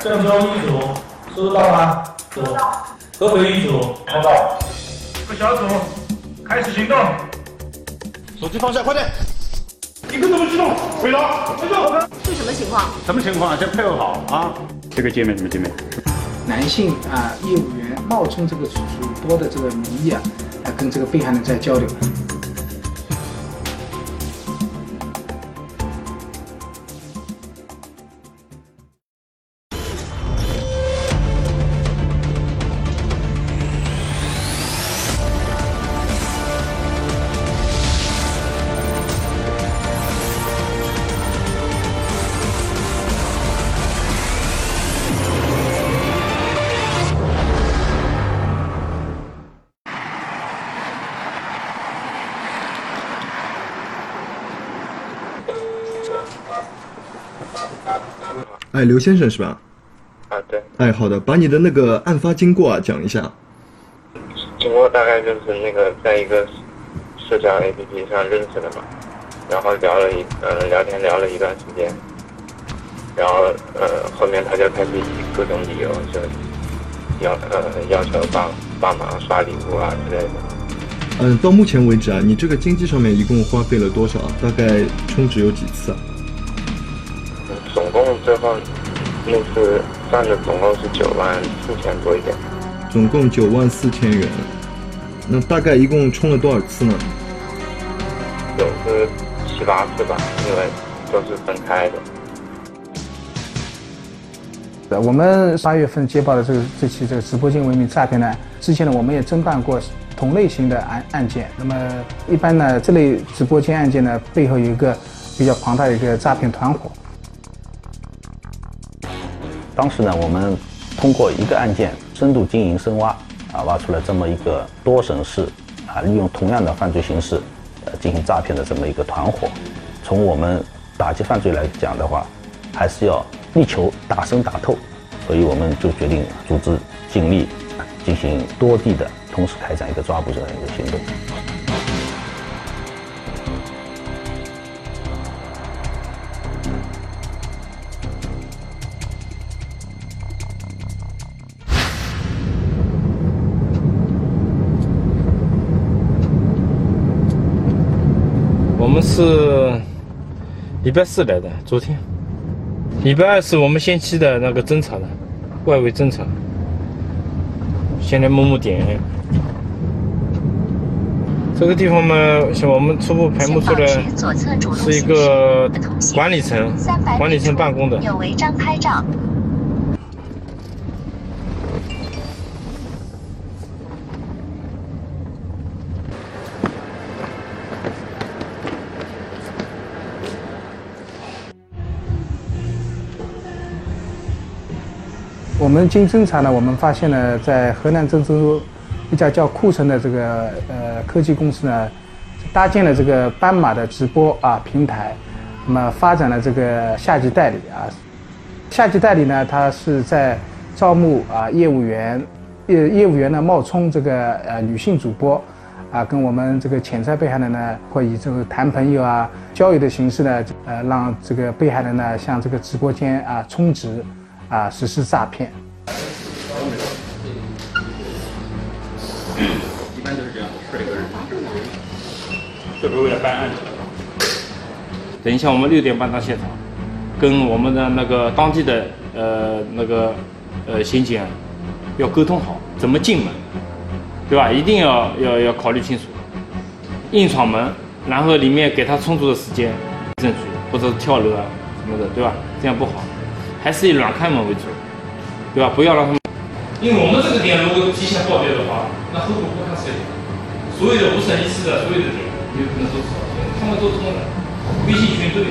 郑州一组收得到吗？收到。合肥一组收到。各小组开始行动。手机放下，快点。一个都不许动，回答。回答。是什么情况？什么情况？先配合好啊。这个界面什么界面？男性啊，业务员冒充这个主播的这个名义啊，来跟这个被害人在交流。哎，刘先生是吧？啊，对。哎，好的，把你的那个案发经过啊讲一下。经过大概就是那个在一个社交 APP 上认识的嘛，然后聊了一呃聊天聊了一段时间，然后呃后面他就开始以各种理由就要呃要求帮帮忙刷礼物啊之类的。嗯，到目前为止啊，你这个经济上面一共花费了多少？大概充值有几次啊？最后那次算的总共是九万四千多一点。总共九万四千元，那大概一共充了多少次呢？有个七八次吧，因为都是分开的。我们八月份接报的这个这起这个直播间文明诈骗呢，之前呢我们也侦办过同类型的案案件。那么一般呢这类直播间案件呢背后有一个比较庞大的一个诈骗团伙。当时呢，我们通过一个案件深度经营深挖，啊，挖出了这么一个多省市啊，利用同样的犯罪形式，呃，进行诈骗的这么一个团伙。从我们打击犯罪来讲的话，还是要力求打深打透，所以我们就决定组织警力，进行多地的同时开展一个抓捕这样一个行动。是礼拜四来的，昨天。礼拜二是我们先期的那个侦查的，外围侦查。先来摸摸点。这个地方嘛，像我们初步排摸出来是一个管理层，管理层办公的。有违章拍照。我们经侦查呢，我们发现呢，在河南郑州一家叫酷城的这个呃科技公司呢，搭建了这个斑马的直播啊平台，那么发展了这个下级代理啊。下级代理呢，他是在招募啊业务员，业业务员呢冒充这个呃女性主播啊，跟我们这个潜在被害人呢，会以这个谈朋友啊、交友的形式呢，呃让这个被害人呢向这个直播间啊充值。啊，实施诈骗。这是为了办案。等一下，我们六点半到现场，跟我们的那个当地的呃那个呃刑警要沟通好，怎么进门，对吧？一定要要要考虑清楚。硬闯门，然后里面给他充足的时间证据，或者是跳楼啊什么的，对吧？这样不好。还是以软开门为主，对吧？不要让他们，因为我们这个点如果提前爆掉的话，那后果不堪设想。所有的五省一市的所有的点，有可能都是他们都通的，微信群都有，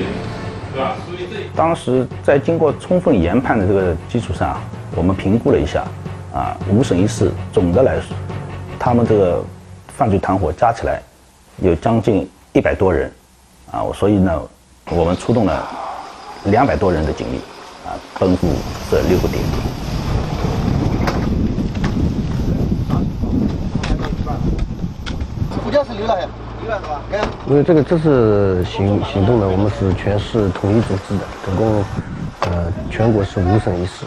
对吧？所以这当时在经过充分研判的这个基础上，我们评估了一下，啊，五省一市总的来说，他们这个犯罪团伙加起来有将近一百多人，啊，所以呢，我们出动了两百多人的警力。啊奔赴这六个点。副驾驶刘大爷，因为这个这次行行动呢，我们是全市统一组织的，总共呃全国是五省一市，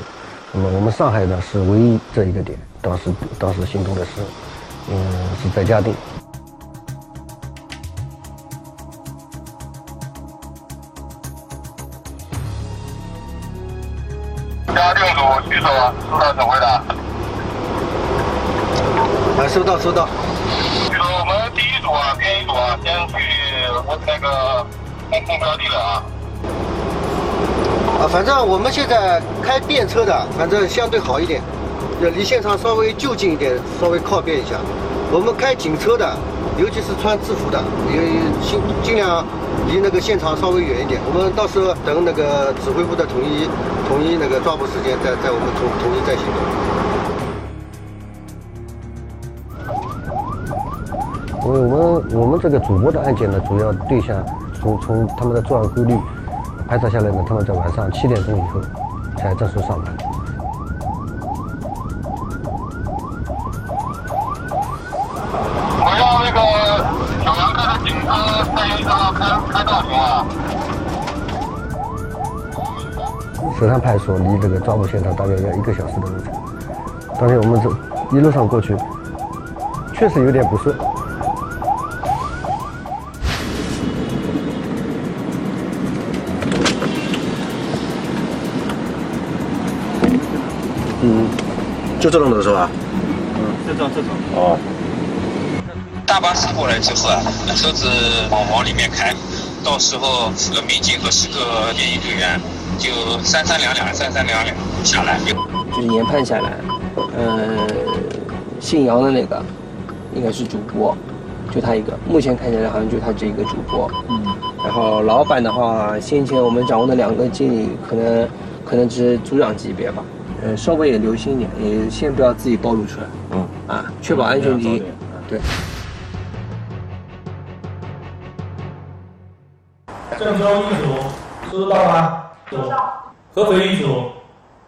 那么我们上海呢是唯一这一个点，当时当时行动的是，嗯，是在嘉定。嘉定组举手，收到指挥的。啊，收到收到。空空标地了啊。啊，反正我们现在开便车的，反正相对好一点，要离现场稍微就近一点，稍微靠边一下。我们开警车的，尤其是穿制服的，也尽尽量离那个现场稍微远一点。我们到时候等那个指挥部的统一统一那个抓捕时间，再再我们统统一再行动。我们我们这个主播的案件呢，主要对象从从他们的作案规律排查下来呢，他们在晚上七点钟以后才正式上班。我要那个小杨哥的警车三幺幺开开道行啊。石滩派出所离这个抓捕现场大概要一个小时的路程。当天我们这一路上过去，确实有点不顺。就这种的是吧？嗯这种这种。哦。大巴车过来之后啊，车子往往里面开，到时候四个民警和十个便衣队员就三三两两、三三两两下来。就是研判下来，呃，姓杨的那个应该是主播，就他一个。目前看起来好像就他这一个主播。嗯。然后老板的话，先前我们掌握的两个经理，可能可能只是组长级别吧。呃，稍微也留心一点，也先不要自己暴露出来。嗯。啊，确保安全第一。对。郑州一组收到吗？收到。合肥一组，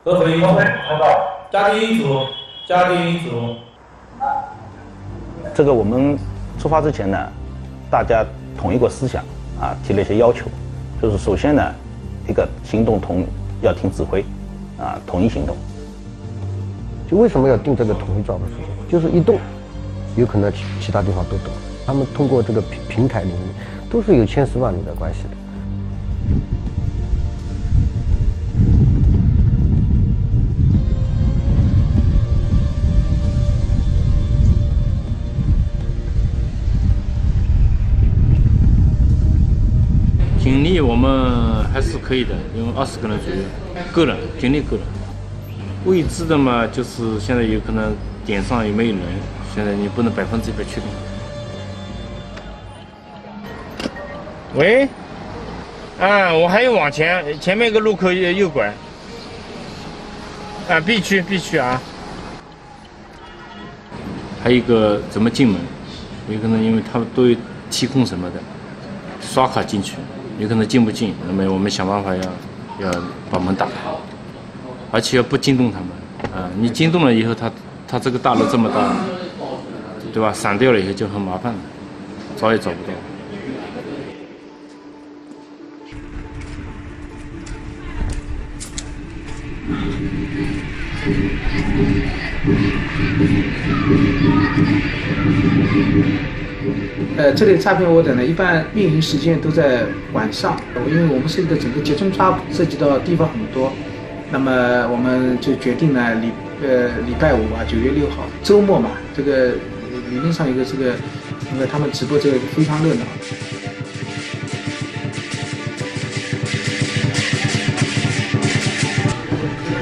合肥一组收到。嘉定一组，嘉定一组。这个我们出发之前呢，大家统一过思想啊，提了一些要求，就是首先呢，一个行动统要听指挥，啊，统一行动。就为什么要定这个统一抓捕时间？就是一动，有可能其其他地方都动。他们通过这个平平台里面，都是有千丝万缕的关系的。警力我们还是可以的，因为二十个人左右够了，警力够了。未知的嘛，就是现在有可能点上有没有人，现在你不能百分之百确定。喂，啊，我还要往前，前面一个路口右右拐。啊，B 区 B 区啊。还有一个怎么进门？有可能因为他们都有提控什么的，刷卡进去。有可能进不进，那么我们想办法要要把门打开，而且要不惊动他们。啊，你惊动了以后，他他这个大楼这么大，对吧？散掉了以后就很麻烦了，找也找不到。呃，这类诈骗窝点呢，一般运营时间都在晚上，因为我们涉及的整个集中抓捕涉及到地方很多，那么我们就决定呢，礼呃礼拜五啊，九月六号周末嘛，这个理论上一个这个，因为他们直播这个非常热闹。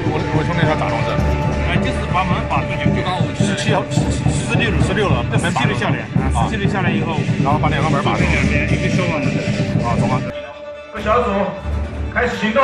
我我的？哎，就是把门把出去，就刚十七号十六十六了，这门踢了下来，啊，踢了下来以后，然后把两个门把住。两边一个消防的，啊，懂吗？各小组开始行动，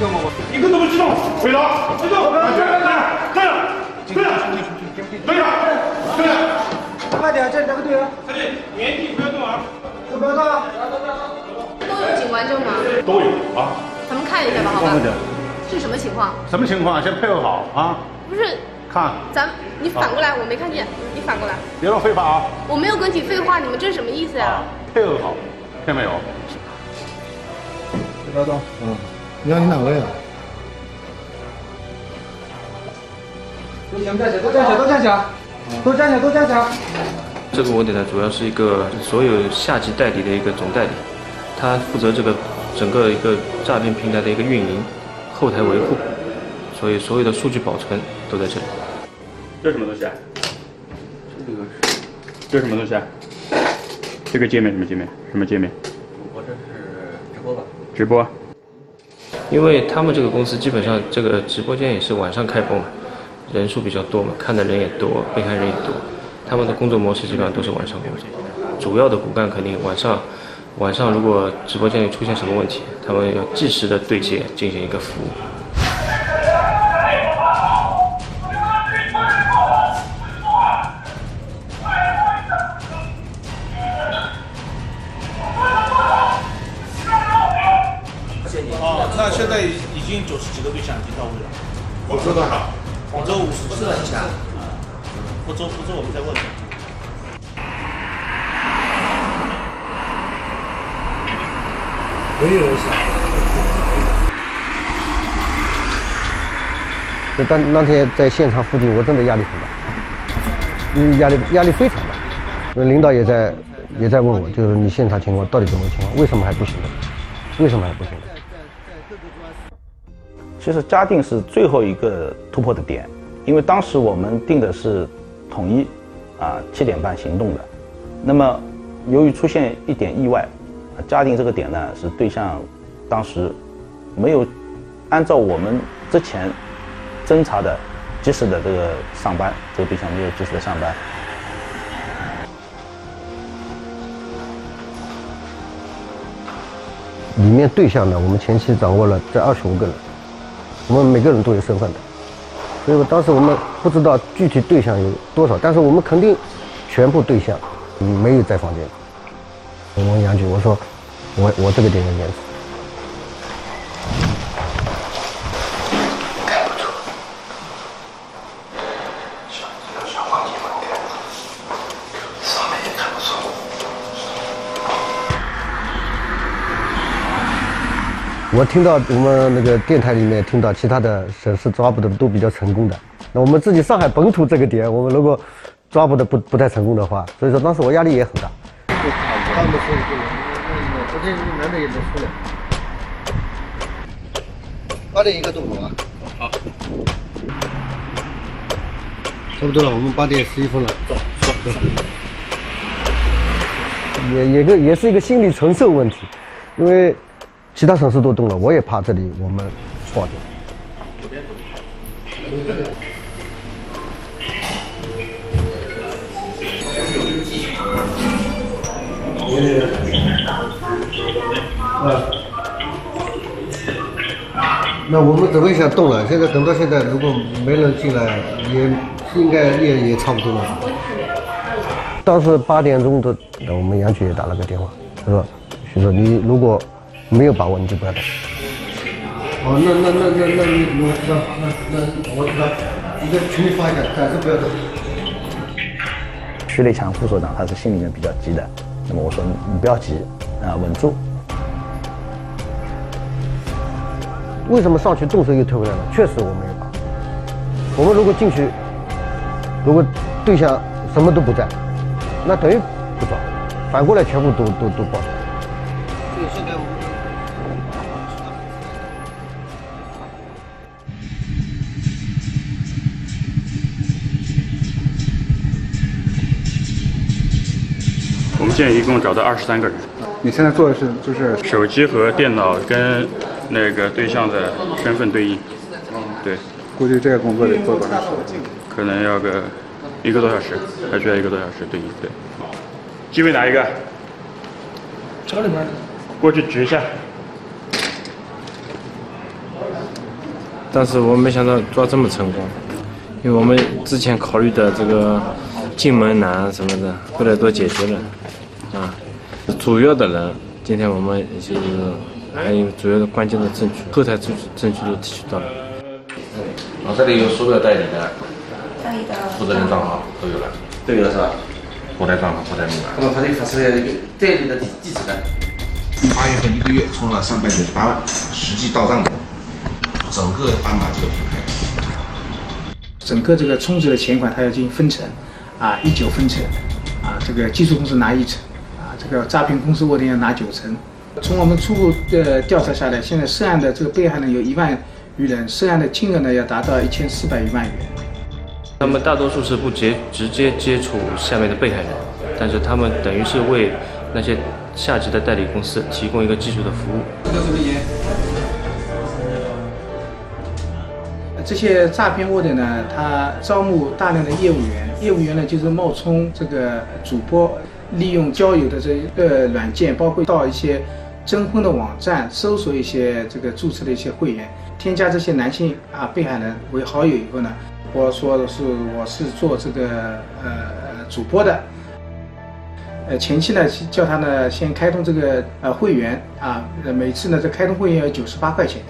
一个都不激动，队长，激动。对了，对了，队长，队长，快点，这两个队员。小李，年纪不要动啊。都不要动啊！都。有警官证吗？都有啊。咱们看一下吧，好吧。是什么情况？什么情况？先配合好啊。不是。看。咱你反过来，我没看见。你反过来。别乱废话啊！我没有跟你废话，你们这是什么意思呀？配合好，听见没有？别动，嗯。你要你哪位啊？都站起来，都站起来，都站起来，都站起来，都站起来。这个网点呢，主要是一个所有下级代理的一个总代理，他负责这个整个一个诈骗平台的一个运营、后台维护，所以所有的数据保存都在这里。这什么东西啊？这个这什么东西啊？这个界面什么界面？什么界面？我这是直播吧？直播。因为他们这个公司基本上这个直播间也是晚上开播嘛，人数比较多嘛，看的人也多，被害人也多，他们的工作模式基本上都是晚上工作。主要的骨干肯定晚上，晚上如果直播间里出现什么问题，他们要及时的对接进行一个服务。广州多少？广州五十四个啊，福州福州我们再问。没有人想。就当那天在现场附近，我真的压力很大，嗯，压力压力非常大。那领导也在也在问我，就是你现场情况到底怎么情况？为什么还不行呢？为什么还不行呢？其实嘉定是最后一个突破的点，因为当时我们定的是统一啊七点半行动的，那么由于出现一点意外，嘉定这个点呢是对象当时没有按照我们之前侦查的及时的这个上班，这个对象没有及时的上班。里面对象呢，我们前期掌握了这二十五个人，我们每个人都有身份的，所以我当时我们不知道具体对象有多少，但是我们肯定全部对象没有在房间。我问杨局，我说我我这个点要严死。我听到我们那个电台里面听到其他的省市抓捕的都比较成功的，那我们自己上海本土这个点，我们如果抓捕的不不太成功的话，所以说当时我压力也很大。他们说不能，昨天男的也没出来。八点一个动作啊。好。差不多了，我们八点十一分了，走走走。也也个也是一个心理承受问题，因为。其他省市都动了，我也怕这里我们错掉。嗯。那我们准备想动了，现在等到现在，如果没人进来，也应该也也差不多了。当时八点钟的，我们杨局也打了个电话，他说：“徐总，你如果……”没有把握你就不要打。哦，那那那那那你我知道，那那我知道，你在群里发一下，暂时不要打。徐立强副所长他是心里面比较急的，那么我说你不要急啊，稳住。为什么上去动手又退回来了？确实我没有把握。我们如果进去，如果对象什么都不在，那等于不抓，反过来全部都都都爆们现在一共找到二十三个人。你现在做的是就是手机和电脑跟那个对象的身份对应。对。估计这个工作得做多长时间？可能要个一个多小时，还需要一个多小时对应。对。机位哪一个？这里面。过去举一下。但是我没想到抓这么成功，因为我们之前考虑的这个。进门难什么的，后来都解决了，啊，主要的人，今天我们就是还有主要的关键的证据，后台证据证据都提取到了。我，这里有所有代理的、代理的负责人账号都有了，都有了是吧？后台账号、后台密码。那么他这发出来的一个代理的地地址呢？八月份一个月充了三百九十八万，实际到账的整个斑马这个品牌。整个这个充值的钱款，它要进行分成，啊，一九分成，啊，这个技术公司拿一成，啊，这个诈骗公司窝点要拿九成。从我们初步的调查下来，现在涉案的这个被害人有一万余人，涉案的金额呢要达到一千四百余万元。他们大多数是不接直接接触下面的被害人，但是他们等于是为那些下级的代理公司提供一个技术的服务。这些诈骗窝点呢，他招募大量的业务员，业务员呢就是冒充这个主播，利用交友的这个软件，包括到一些征婚的网站，搜索一些这个注册的一些会员，添加这些男性啊被害人为好友以后呢，我说的是我是做这个呃主播的，呃前期呢叫他呢先开通这个呃会员啊，每次呢这开通会员要九十八块钱。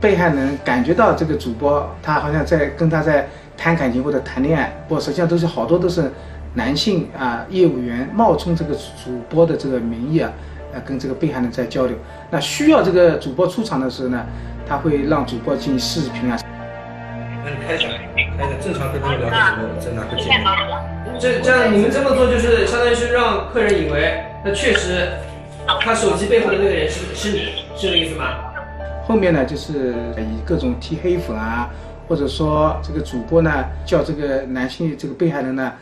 被害人感觉到这个主播他好像在跟他在谈感情或者谈恋爱，不，实际上都是好多都是男性啊业务员冒充这个主播的这个名义啊，呃跟这个被害人在交流。那需要这个主播出场的时候呢，他会让主播进行视频啊。那你开一下，开一下，正常跟他们聊的时候在哪个界面？这这样你们这么做就是相当于是让客人以为那确实他手机背后的那个人是是你，是这个意思吗？后面呢，就是以各种踢黑粉啊，或者说这个主播呢叫这个男性这个被害人呢，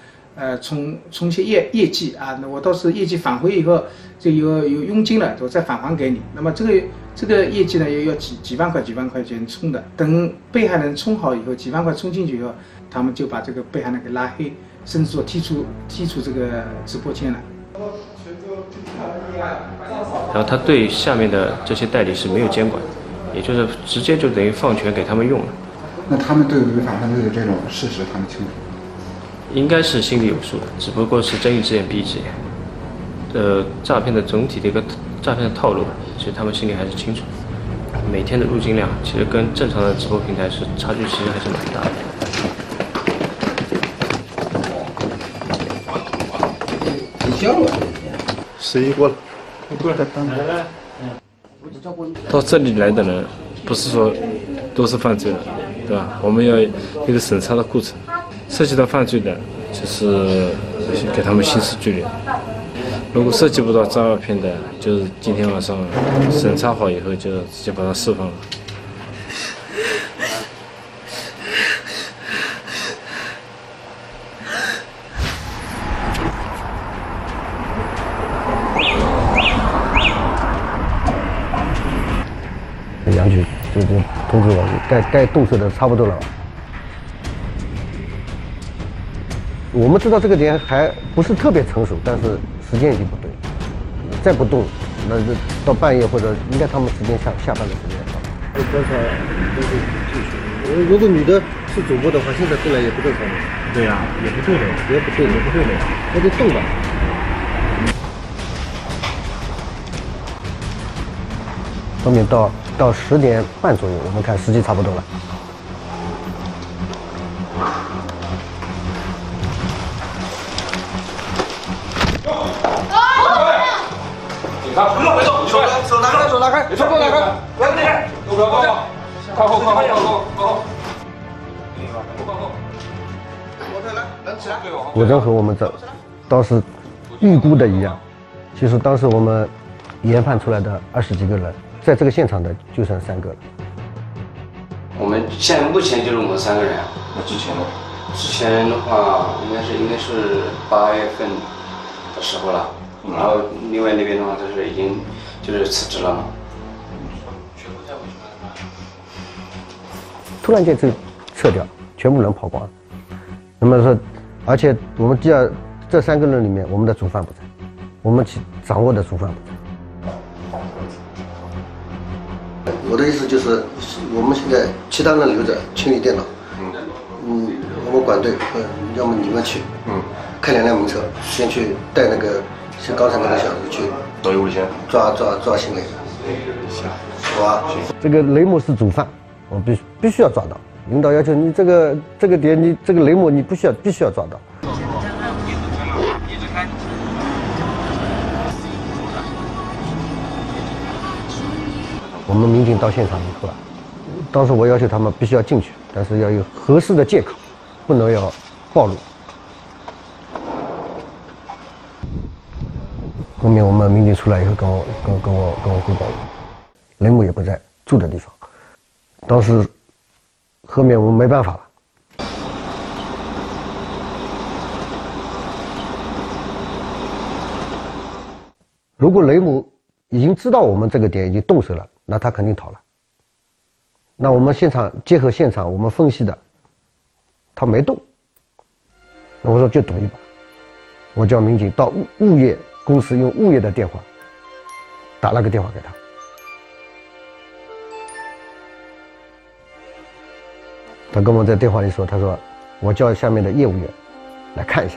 呃，充充一些业业绩啊，那我到时候业绩返回以后，就有有佣金了，我再返还给你。那么这个这个业绩呢，也要几几万块几万块钱充的。等被害人充好以后，几万块充进去以后，他们就把这个被害人给拉黑，甚至说踢出踢出这个直播间了。然后他对下面的这些代理是没有监管。也就是直接就等于放权给他们用了。那他们对违法犯罪的这种事实，他们清楚？应该是心里有数的，只不过是睁一只眼闭一只眼。呃，诈骗的总体的一个诈骗的套路，其实他们心里还是清楚。每天的入金量，其实跟正常的直播平台是差距，其实还是蛮大的。你交了？十一过了。到这里来的人，不是说都是犯罪的，对吧？我们要一个审查的过程，涉及到犯罪的，就是给他们刑事拘留；如果涉及不到诈骗的，就是今天晚上审查好以后，就直接把他释放了。杨局就就通知我，该该动手的差不多了。我们知道这个点还不是特别成熟，但是时间已经不对，再不动，那就到半夜或者应该他们时间下下班的时间到。多少都是技术。如果女的是主播的话，现在过来也不正常。对呀，也不对的，也不对，也不对的，那就动吧。后面到到十点半左右，我们看时机差不多了。警察，不要别动，手手拿开，手拿开，手给我拿开，不要进来，都不要动，靠后，靠后，靠后，靠后。我真和我们这当时预估的一样，其实当时我们研判出来的二十几个人。在这个现场的就剩三个了。我们现在目前就是我们三个人。那之前呢？之前的话，应该是应该是八月份的时候了。然后另外那边的话，就是已经就是辞职了嘛。突然间就撤掉，全部人跑光了。那么说，而且我们第二这三个人里面，我们的主犯不在，我们掌握的主犯不在。我的意思就是，我们现在其他人留着清理电脑。嗯，我管队，嗯，要么你们去，嗯，开两辆名车，先去带那个像刚才那个小子去走一路线，抓抓抓行李，行，好吧？这个雷某是主犯，我必须必须要抓到。领导要求你这个这个点，你这个雷某你必须要必须要抓到。我们民警到现场以后啊，当时我要求他们必须要进去，但是要有合适的借口，不能要暴露。后面我们民警出来以后，跟我跟跟我跟我汇报，雷某也不在住的地方。当时后面我们没办法了。如果雷某已经知道我们这个点已经动手了，那他肯定逃了。那我们现场结合现场我们分析的，他没动。那我说就赌一把，我叫民警到物物业公司用物业的电话打了个电话给他。他跟我在电话里说：“他说，我叫下面的业务员来看一下。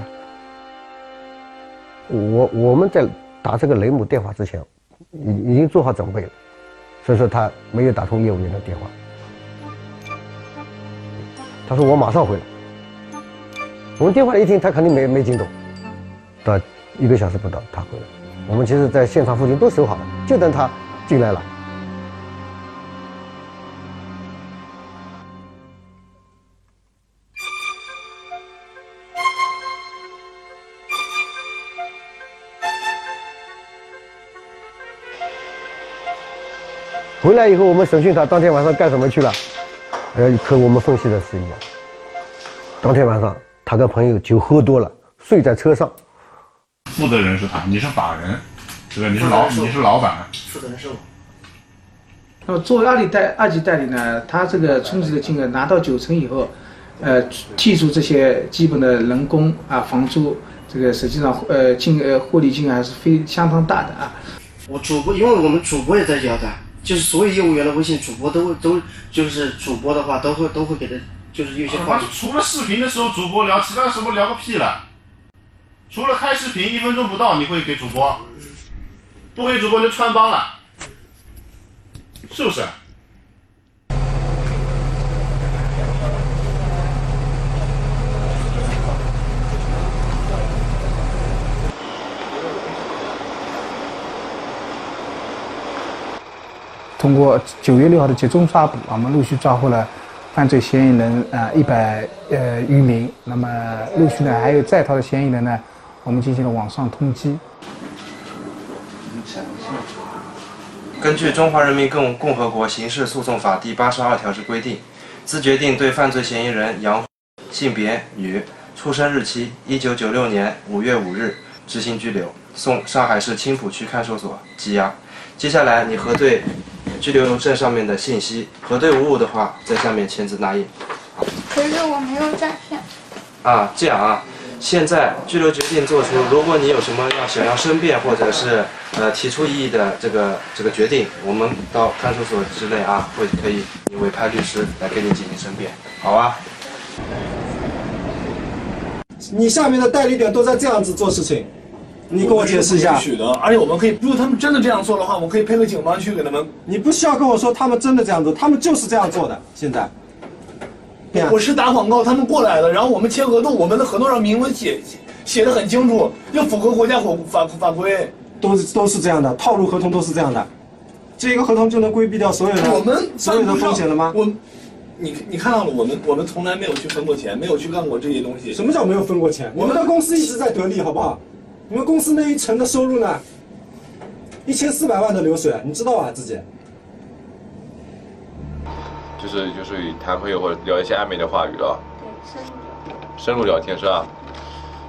我我们在打这个雷姆电话之前，已已经做好准备了，所以说他没有打通业务员的电话。他说我马上回来。我们电话一听，他肯定没没听懂。到一个小时不到，他回来。我们其实在现场附近都守好了，就等他进来了。”回来以后，我们审讯他当天晚上干什么去了？呃，和我们分析的是一样。当天晚上，他跟朋友酒喝多了，睡在车上。负责人是他，你是法人，对吧？你是老你是老板。负责人是我。那么作为二级代二级代理呢，他这个充值的金额拿到九成以后，呃，剔除这些基本的人工啊、房租，这个实际上呃金呃获利金额还是非相当大的啊。我主播，因为我们主播也在交代，就是所有业务员的微信主播都会都就是主播的话都会都会给他就是有些话他除了视频的时候主播聊，其他时候聊个屁了。除了开视频一分钟不到你会给主播，不给主播就穿帮了，是不是？通过九月六号的集中抓捕，我们陆续抓获了犯罪嫌疑人啊一百呃余名。那么陆续呢还有在逃的嫌疑人呢，我们进行了网上通缉。根据《中华人民共共和国刑事诉讼法》第八十二条之规定，自决定对犯罪嫌疑人杨，性别女，出生日期一九九六年五月五日，执行拘留，送上海市青浦区看守所羁押。接下来你核对拘留证上面的信息，核对无误的话，在下面签字捺印。可是我没有诈骗。啊，这样啊，现在拘留决定做出，如果你有什么要想要申辩或者是呃提出异议的这个这个决定，我们到看守所之内啊，会可以委派律师来给你进行申辩，好吧？你下面的代理点都在这样子做事情，你给我解释一下。许的，而且我们可以，如果他们真的这样做的话，我们可以配合警方去给他们。你不需要跟我说他们真的这样做，他们就是这样做的。现在，我是打广告，他们过来的，然后我们签合同，我们的合同上明文写写的很清楚，要符合国家法法法规，都是都是这样的，套路合同都是这样的。这一个合同就能规避掉所有的我们所有的风险了吗？我，你你看到了，我们我们从来没有去分过钱，没有去干过这些东西。什么叫没有分过钱？我们的公司一直在得利，好不好？你们公司那一层的收入呢？一千四百万的流水，你知道吧？自己。就是就是谈朋友或者聊一些暧昧的话语了，深入聊天深入聊天是吧？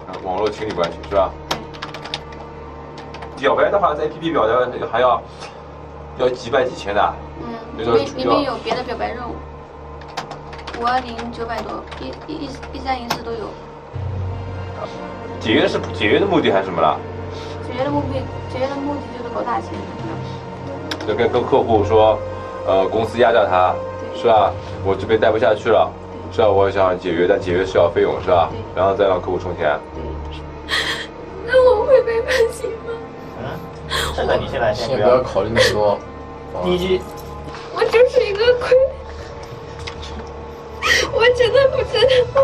啊，网络情侣关系是吧？表白的话，在 APP 表白还要要几百几千的，嗯，那个里面里面有别的表白任务，五二零九百多，一一一三一四都有。解约是解约的目的还是什么啦？解约的目的，解约的目的就是搞大钱。就跟跟客户说，呃，公司压榨他，是吧？我这边待不下去了，是吧？我想解约，但解约需要费用是吧？然后再让客户充钱。那我会被判刑吗？嗯，这个你现在先先不要考虑那么多。第一句，我就是一个亏，我真的不知道。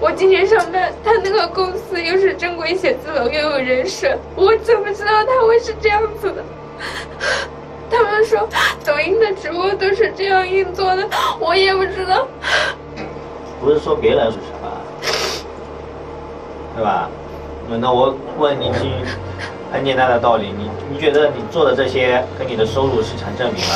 我今天上班，他那个公司又是正规写字楼，又有人设，我怎么知道他会是这样子的？他们说抖音的直播都是这样运作的，我也不知道。不是说别人是什么，对吧？那我问你句很简单的道理，你你觉得你做的这些跟你的收入是成正比吗？